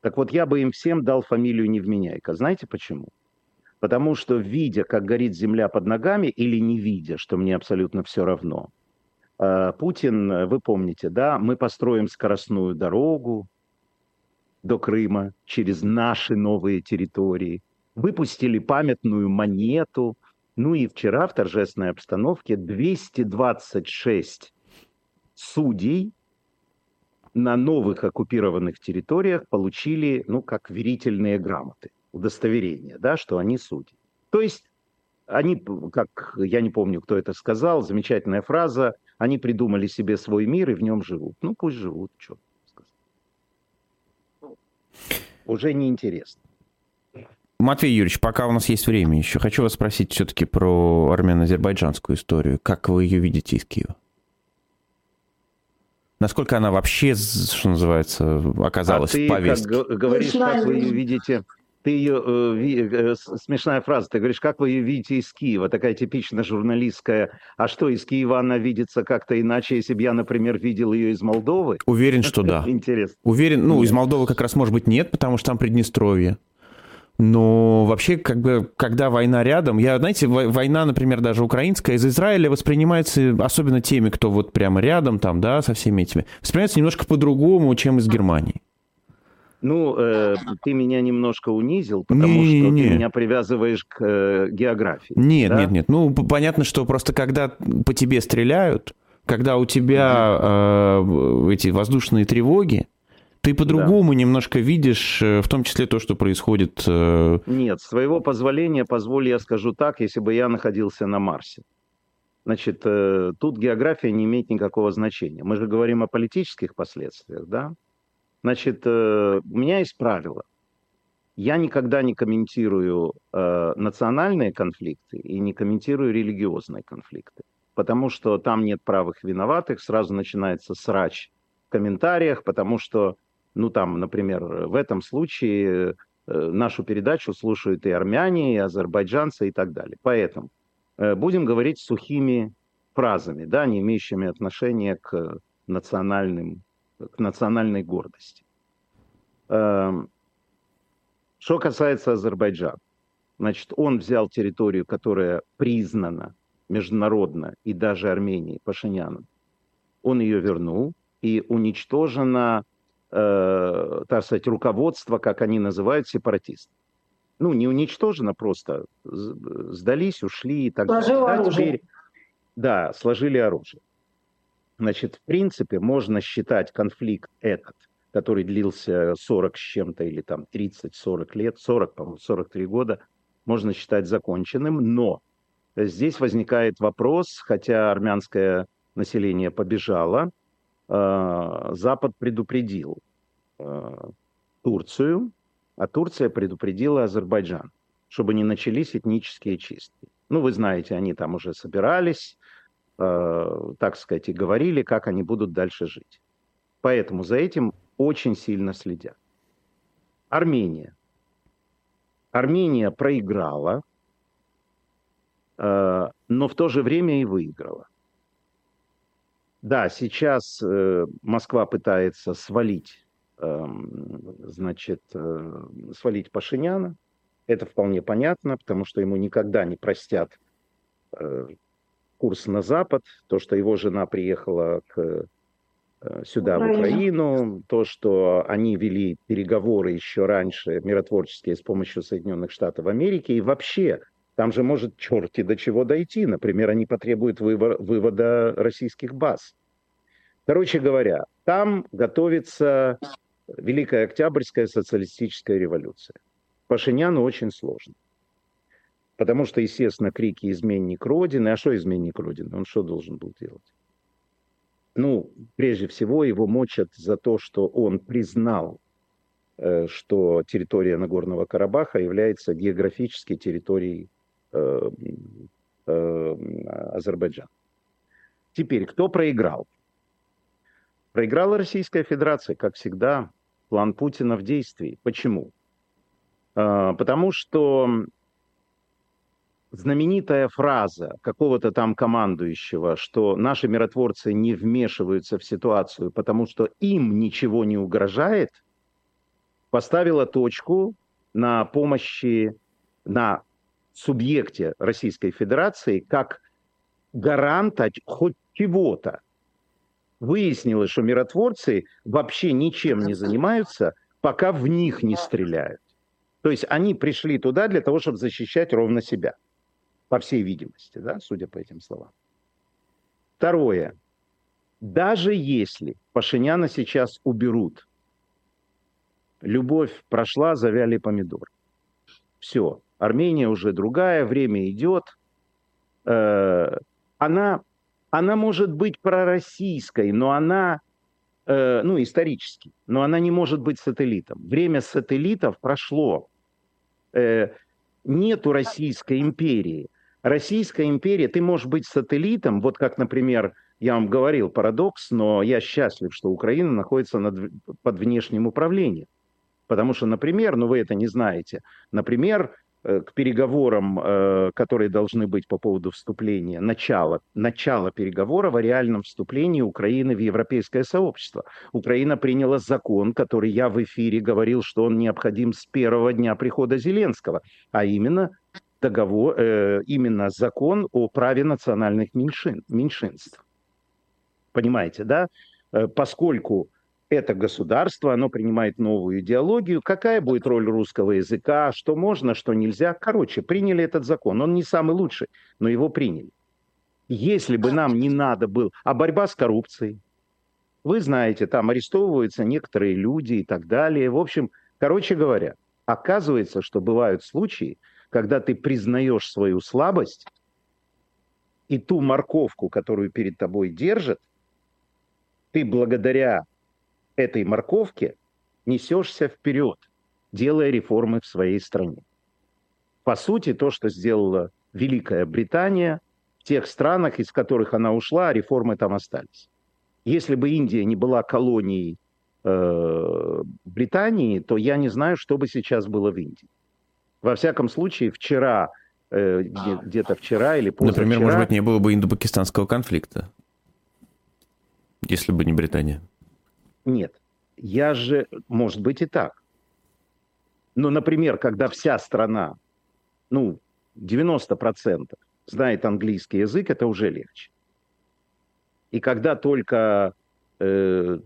Так вот, я бы им всем дал фамилию «невменяйко». Знаете почему? Потому что, видя, как горит земля под ногами, или не видя, что мне абсолютно все равно, э, Путин, вы помните, да, мы построим скоростную дорогу до Крыма через наши новые территории, выпустили памятную монету – ну и вчера в торжественной обстановке 226 судей на новых оккупированных территориях получили, ну, как верительные грамоты, удостоверения, да, что они судьи. То есть они, как я не помню, кто это сказал, замечательная фраза, они придумали себе свой мир и в нем живут. Ну, пусть живут, что сказать. Уже неинтересно. Матвей Юрьевич, пока у нас есть время еще, хочу вас спросить все-таки про армяно-азербайджанскую историю. Как вы ее видите из Киева? Насколько она вообще, что называется, оказалась а в повестке? Как говоришь, как вы ее видите, ты ее, э, э смешная фраза, ты говоришь, как вы ее видите из Киева, такая типично журналистская, а что, из Киева она видится как-то иначе, если бы я, например, видел ее из Молдовы? Уверен, что да. Интересно. Уверен, ну, из Молдовы как раз, может быть, нет, потому что там Приднестровье. Но вообще, как бы, когда война рядом, я, знаете, война, например, даже украинская, из Израиля воспринимается, особенно теми, кто вот прямо рядом там, да, со всеми этими, воспринимается немножко по-другому, чем из Германии. Ну, э, ты меня немножко унизил, потому не, что не. ты меня привязываешь к э, географии. Нет, да? нет, нет. Ну, понятно, что просто когда по тебе стреляют, когда у тебя э, эти воздушные тревоги, ты по-другому да. немножко видишь, э, в том числе то, что происходит. Э, Нет, своего позволения, позволь я скажу так, если бы я находился на Марсе. Значит, э, тут география не имеет никакого значения. Мы же говорим о политических последствиях, да? Значит, у меня есть правило. Я никогда не комментирую национальные конфликты и не комментирую религиозные конфликты, потому что там нет правых виноватых, сразу начинается срач в комментариях, потому что ну, там, например, в этом случае э, нашу передачу слушают и армяне, и азербайджанцы и так далее. Поэтому э, будем говорить сухими фразами, да, не имеющими отношения к национальным, к национальной гордости. Эм, что касается Азербайджана, значит, он взял территорию, которая признана международно и даже Армении Пашиняном. Он ее вернул, и уничтожена э, так сказать, руководство, как они называют, сепаратистов. Ну, не уничтожено просто, сдались, ушли и так далее. Да, теперь, да, сложили оружие. Значит, в принципе, можно считать конфликт этот, который длился 40 с чем-то или там 30-40 лет, 40, по-моему, 43 года, можно считать законченным, но здесь возникает вопрос, хотя армянское население побежало, Э, Запад предупредил э, Турцию, а Турция предупредила Азербайджан, чтобы не начались этнические чистки. Ну, вы знаете, они там уже собирались, э, так сказать, и говорили, как они будут дальше жить. Поэтому за этим очень сильно следят. Армения. Армения проиграла, но в то же время и выиграла. Да, сейчас э, Москва пытается свалить, э, значит, э, свалить Пашиняна, Это вполне понятно, потому что ему никогда не простят э, курс на Запад, то, что его жена приехала к, э, сюда, Украина. в Украину, то, что они вели переговоры еще раньше, миротворческие, с помощью Соединенных Штатов Америки, и вообще, там же может черти до чего дойти. Например, они потребуют вывода российских баз. Короче говоря, там готовится Великая Октябрьская социалистическая революция. Пашиняну очень сложно. Потому что, естественно, крики «изменник Родины». А что изменник Родины? Он что должен был делать? Ну, прежде всего, его мочат за то, что он признал, э, что территория Нагорного Карабаха является географической территорией э, э, Азербайджана. Теперь, кто проиграл? Проиграла Российская Федерация, как всегда, план Путина в действии. Почему? Потому что знаменитая фраза какого-то там командующего, что наши миротворцы не вмешиваются в ситуацию, потому что им ничего не угрожает, поставила точку на помощи, на субъекте Российской Федерации как гаранта хоть чего-то. Выяснилось, что миротворцы вообще ничем не занимаются, пока в них не стреляют. То есть они пришли туда для того, чтобы защищать ровно себя по всей видимости, да, судя по этим словам. Второе. Даже если Пашиняна сейчас уберут, любовь прошла, завяли помидоры. Все, Армения уже другая, время идет. Э, она, она может быть пророссийской, но она, э, ну, исторически, но она не может быть сателлитом. Время сателлитов прошло. Э, нету Российской империи. Российская империя, ты можешь быть сателлитом, вот как, например, я вам говорил, парадокс, но я счастлив, что Украина находится над, под внешним управлением. Потому что, например, ну вы это не знаете, например, э, к переговорам, э, которые должны быть по поводу вступления, начало, начало переговоров о реальном вступлении Украины в европейское сообщество. Украина приняла закон, который я в эфире говорил, что он необходим с первого дня прихода Зеленского, а именно договор, э, именно закон о праве национальных меньшин, меньшинств. Понимаете, да? Э, поскольку это государство, оно принимает новую идеологию, какая будет роль русского языка, что можно, что нельзя. Короче, приняли этот закон. Он не самый лучший, но его приняли. Если бы нам не надо было... А борьба с коррупцией? Вы знаете, там арестовываются некоторые люди и так далее. В общем, короче говоря, оказывается, что бывают случаи, когда ты признаешь свою слабость, и ту морковку, которую перед тобой держит, ты благодаря этой морковке несешься вперед, делая реформы в своей стране. По сути, то, что сделала Великая Британия в тех странах, из которых она ушла, реформы там остались. Если бы Индия не была колонией э, Британии, то я не знаю, что бы сейчас было в Индии. Во всяком случае, вчера, э, где-то вчера или позавчера... Например, может быть, не было бы индо-пакистанского конфликта, если бы не Британия. Нет. Я же... Может быть и так. Но, например, когда вся страна, ну, 90% знает английский язык, это уже легче. И когда только э,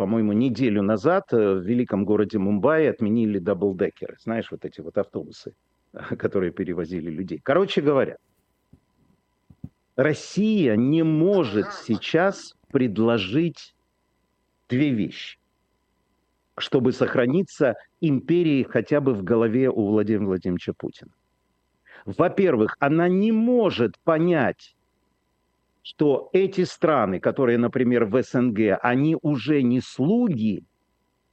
по-моему, неделю назад э, в великом городе Мумбаи отменили даблдекеры. Знаешь, вот эти вот автобусы, которые перевозили людей. Короче говоря, Россия не может сейчас предложить две вещи, чтобы сохраниться империей хотя бы в голове у Владимира Владимировича Путина. Во-первых, она не может понять, что эти страны, которые, например, в СНГ, они уже не слуги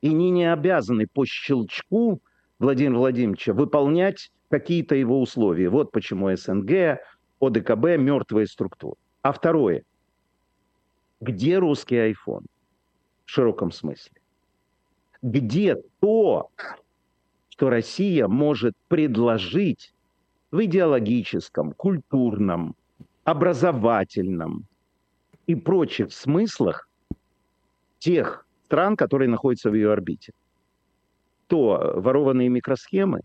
и не, не обязаны по щелчку Владимира Владимировича выполнять какие-то его условия. Вот почему СНГ, ОДКБ – мертвые структуры. А второе. Где русский iPhone? В широком смысле. Где то, что Россия может предложить в идеологическом, культурном, образовательном и прочих смыслах тех стран, которые находятся в ее орбите. То ворованные микросхемы,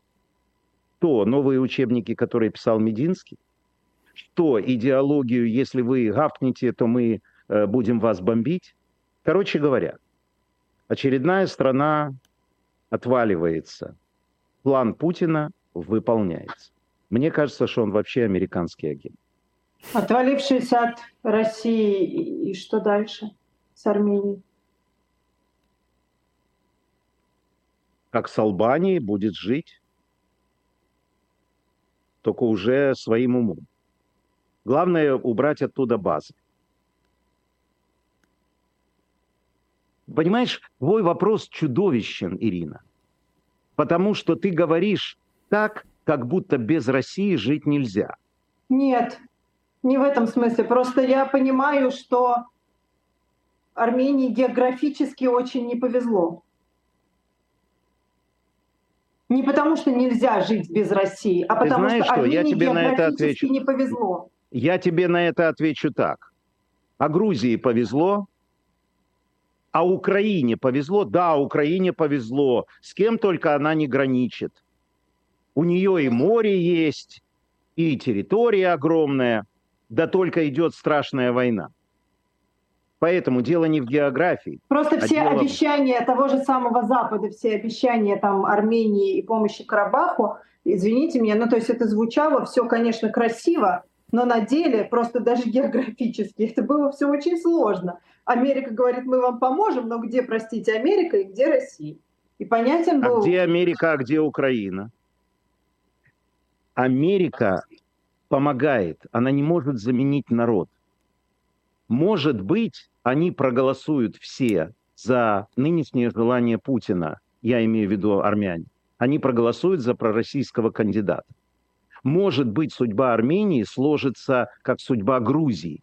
Что, новые учебники, которые писал Мединский? Что, идеологию, если вы гавкнете, то мы э, будем вас бомбить? Короче говоря, очередная страна отваливается. План Путина выполняется. Мне кажется, что он вообще американский агент. Отвалившись от России, и что дальше с Арменией? Как с Албанией будет жить, только уже своим умом. Главное убрать оттуда базы. Понимаешь, твой вопрос чудовищен, Ирина. Потому что ты говоришь так, как будто без России жить нельзя. Нет, не в этом смысле. Просто я понимаю, что Армении географически очень не повезло. Не потому, что нельзя жить без России, а потому что, что Армении я тебе географически на это отвечу. не повезло. Я тебе на это отвечу так. А Грузии повезло, а Украине повезло? Да, Украине повезло. С кем только она не граничит. У нее и море есть, и территория огромная, да только идет страшная война. Поэтому дело не в географии. Просто а все дело... обещания того же самого Запада, все обещания там Армении и помощи Карабаху, извините меня, ну то есть это звучало все, конечно, красиво, но на деле просто даже географически это было все очень сложно. Америка говорит, мы вам поможем, но где, простите, Америка и где Россия? И понятен был... А где Америка, а где Украина? Америка помогает, она не может заменить народ. Может быть, они проголосуют все за нынешнее желание Путина, я имею в виду армяне, они проголосуют за пророссийского кандидата. Может быть, судьба Армении сложится как судьба Грузии.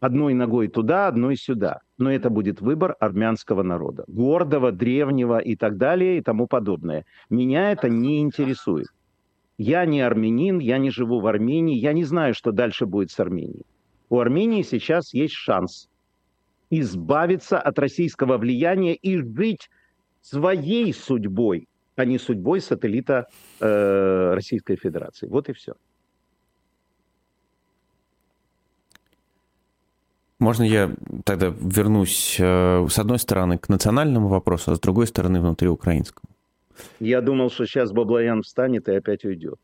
Одной ногой туда, одной сюда. Но это будет выбор армянского народа. Гордого, древнего и так далее и тому подобное. Меня это не интересует. Я не армянин, я не живу в Армении, я не знаю, что дальше будет с Арменией. У Армении сейчас есть шанс избавиться от российского влияния и жить своей судьбой, а не судьбой сателлита э, Российской Федерации. Вот и все. Можно я тогда вернусь э, с одной стороны к национальному вопросу, а с другой стороны внутриукраинскому? Я думал, что сейчас Баблоян встанет и опять уйдет.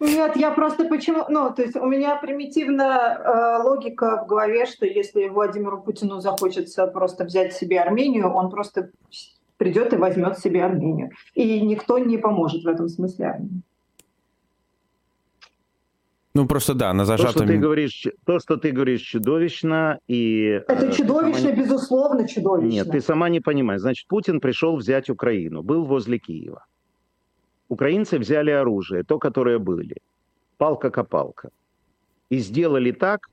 Нет, я просто почему... Ну, то есть у меня примитивная э, логика в голове, что если Владимиру Путину захочется просто взять себе Армению, он просто придет и возьмет себе Армению. И никто не поможет в этом смысле Армении. Ну, просто да, на зажатом... То, что ты говоришь, то, что ты говоришь чудовищно, и... Это э, чудовищно, не... безусловно, чудовищно. Нет, ты сама не понимаешь. Значит, Путин пришел взять Украину, был возле Киева. Украинцы взяли оружие, то, которое были. Палка-копалка. И сделали так,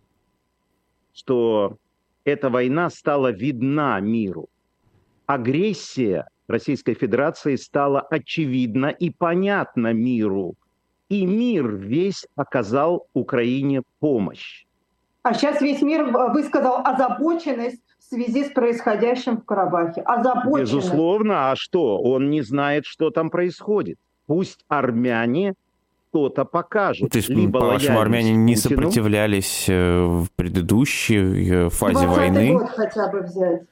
что эта война стала видна миру. Агрессия Российской Федерации стала очевидна и понятна миру – и мир весь оказал Украине помощь. А сейчас весь мир высказал озабоченность в связи с происходящим в Карабахе. Озабоченность. Безусловно, а что? Он не знает, что там происходит. Пусть армяне что-то покажут. То есть, Либо по-вашему, армяне не сопротивлялись э, в предыдущей э, фазе войны? год хотя бы взять.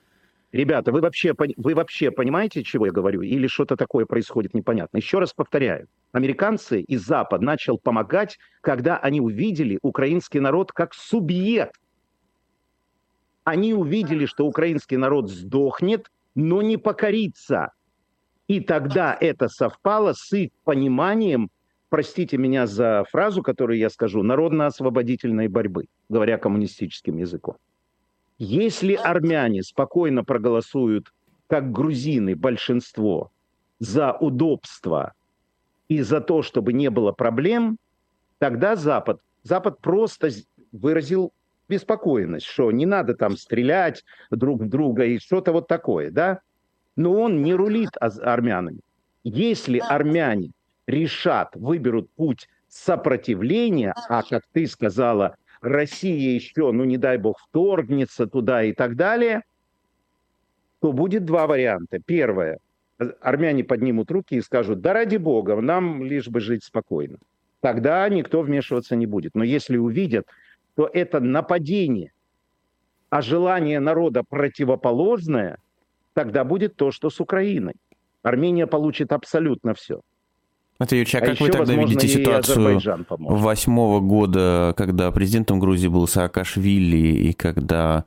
Ребята, вы вообще, вы вообще понимаете, чего я говорю? Или что-то такое происходит непонятно? Еще раз повторяю. Американцы и Запад начал помогать, когда они увидели украинский народ как субъект. Они увидели, что украинский народ сдохнет, но не покорится. И тогда это совпало с их пониманием, простите меня за фразу, которую я скажу, народно-освободительной борьбы, говоря коммунистическим языком. Если армяне спокойно проголосуют, как грузины, большинство, за удобство и за то, чтобы не было проблем, тогда Запад, Запад просто выразил беспокоенность, что не надо там стрелять друг в друга и что-то вот такое, да? Но он не рулит армянами. Если армяне решат, выберут путь сопротивления, а, как ты сказала, Россия еще, ну не дай бог, вторгнется туда и так далее, то будет два варианта. Первое. армяне поднимут руки и скажут, да ради бога, нам лишь бы жить спокойно. Тогда никто вмешиваться не будет. Но если увидят, то это нападение, а желание народа противоположное, тогда будет то, что с Украиной. Армения получит абсолютно все. Матвей Юрьевич, а, а как вы тогда возможно, видите ситуацию восьмого года, когда президентом Грузии был Саакашвили, и когда,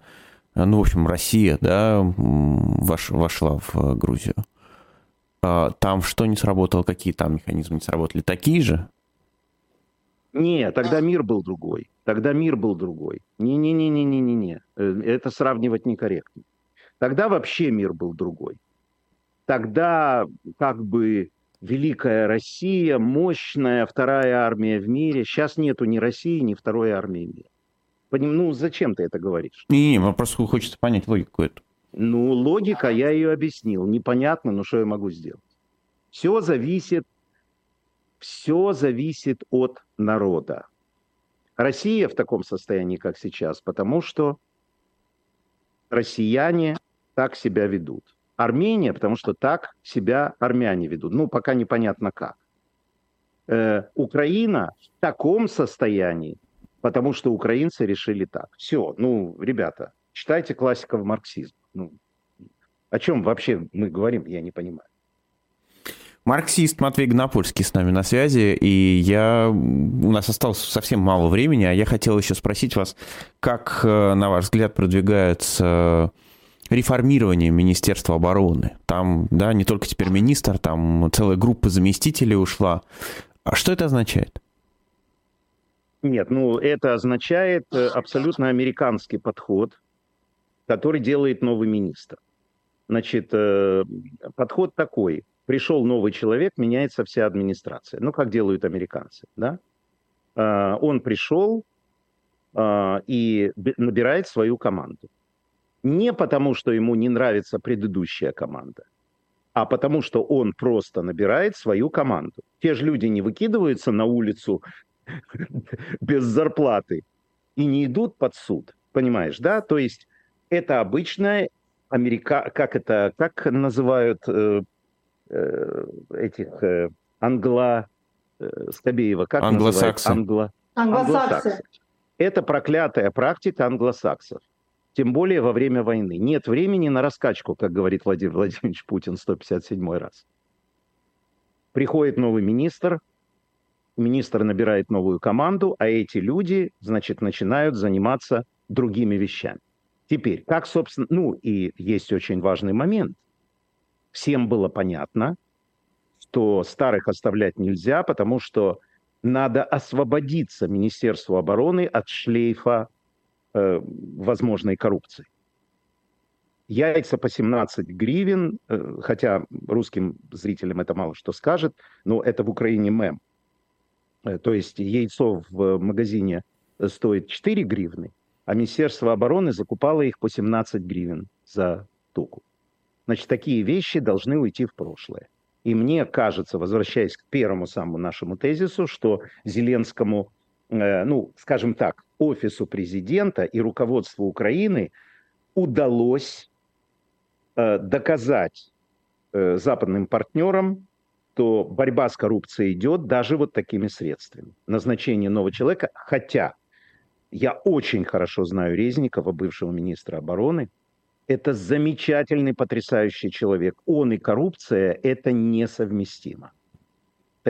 ну, в общем, Россия, да, вош, вошла в Грузию? А там что не сработало, какие там механизмы не сработали? Такие же? Не, тогда мир был другой. Тогда мир был другой. Не-не-не-не-не-не-не. Э, это сравнивать некорректно. Тогда вообще мир был другой. Тогда как бы Великая Россия, мощная вторая армия в мире. Сейчас нету ни России, ни второй армии в мире. Поним... Ну, зачем ты это говоришь? Не, не, просто хочется понять логику эту. Ну, логика, я ее объяснил. Непонятно, но что я могу сделать? Все зависит, все зависит от народа. Россия в таком состоянии, как сейчас, потому что россияне так себя ведут. Армения, потому что так себя армяне ведут. Ну, пока непонятно как. Э, Украина в таком состоянии, потому что украинцы решили так. Все, ну, ребята, читайте классиков марксизма. Ну, о чем вообще мы говорим, я не понимаю. Марксист Матвей Гнопольский с нами на связи, и я... у нас осталось совсем мало времени, а я хотел еще спросить вас, как, э, на ваш взгляд, продвигается реформирование Министерства обороны. Там, да, не только теперь министр, там целая группа заместителей ушла. А что это означает? Нет, ну это означает э, абсолютно американский подход, который делает новый министр. Значит, э, подход такой. Пришел новый человек, меняется вся администрация. Ну, как делают американцы, да? А, он пришел и набирает свою команду не потому, что ему не нравится предыдущая команда, а потому, что он просто набирает свою команду. Те же люди не выкидываются на улицу без зарплаты и не идут под суд, понимаешь, да? То есть это обычная Америка, как это, как называют э, э, этих э, англо, э, Скобеева, как Англосаксы. Англо... Англосаксы. Это проклятая практика англосаксов тем более во время войны. Нет времени на раскачку, как говорит Владимир Владимирович Путин 157 раз. Приходит новый министр, министр набирает новую команду, а эти люди, значит, начинают заниматься другими вещами. Теперь, как, собственно, ну и есть очень важный момент. Всем было понятно, что старых оставлять нельзя, потому что надо освободиться Министерству обороны от шлейфа э, возможной коррупции. Яйца по 17 гривен, э, хотя русским зрителям это мало что скажет, но это в Украине мем. Э, то есть яйцо в магазине стоит 4 гривны, а Министерство обороны закупало их по 17 гривен за туку. Значит, такие вещи должны уйти в прошлое. И мне кажется, возвращаясь к первому самому нашему тезису, что Зеленскому ну, скажем так, офису президента и руководству Украины удалось э, доказать э, западным партнерам, что борьба с коррупцией идет даже вот такими средствами. Назначение нового человека, хотя я очень хорошо знаю Резникова, бывшего министра обороны, это замечательный, потрясающий человек. Он и коррупция – это несовместимо.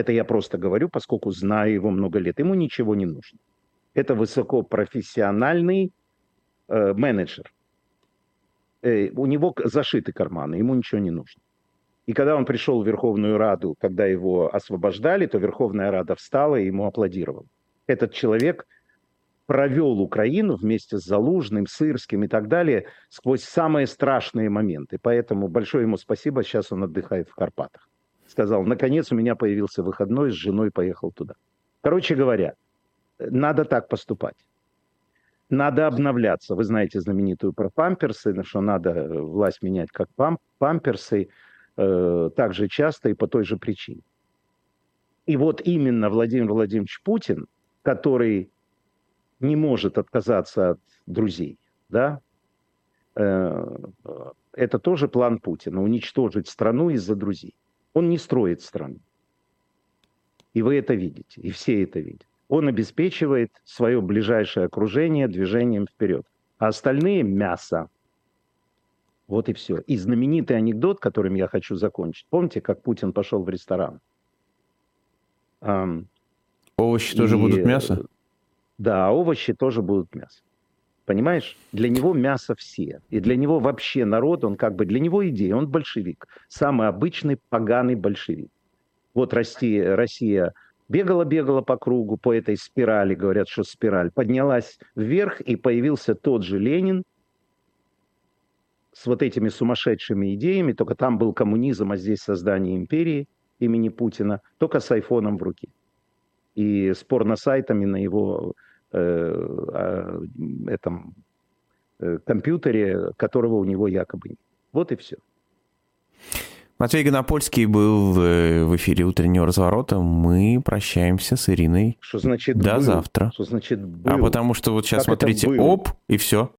Это я просто говорю, поскольку знаю его много лет. Ему ничего не нужно. Это высокопрофессиональный э, менеджер. Э, у него зашиты карманы, ему ничего не нужно. И когда он пришел в Верховную Раду, когда его освобождали, то Верховная Рада встала и ему аплодировала. Этот человек провел Украину вместе с Залужным, Сырским и так далее сквозь самые страшные моменты. Поэтому большое ему спасибо. Сейчас он отдыхает в Карпатах сказал, наконец у меня появился выходной, с женой поехал туда. Короче говоря, надо так поступать. Надо обновляться. Вы знаете знаменитую про памперсы, что надо э, власть менять как пам памперсы, э, так же часто и по той же причине. И вот именно Владимир Владимирович Путин, который не может отказаться от друзей, да, э, это тоже план Путина, уничтожить страну из-за друзей. Он не строит страну. И вы это видите, и все это видят. Он обеспечивает свое ближайшее окружение движением вперед. А остальные – мясо. Вот и все. И знаменитый анекдот, которым я хочу закончить. Помните, как Путин пошел в ресторан? Овощи и... тоже будут мясо? Да, овощи тоже будут мясо. Понимаешь? Для него мясо все. И для него вообще народ, он как бы, для него идея, он большевик. Самый обычный поганый большевик. Вот Россия, Россия бегала-бегала по кругу, по этой спирали, говорят, что спираль, поднялась вверх, и появился тот же Ленин с вот этими сумасшедшими идеями, только там был коммунизм, а здесь создание империи имени Путина, только с айфоном в руке. И с порно-сайтами на его э, этом э, компьютере, которого у него якобы нет. Вот и все. Матвей Гонопольский был в эфире утреннего разворота. Мы прощаемся с Ириной. Что значит До был? завтра. Что значит был? А потому что вот сейчас как смотрите, оп, и все.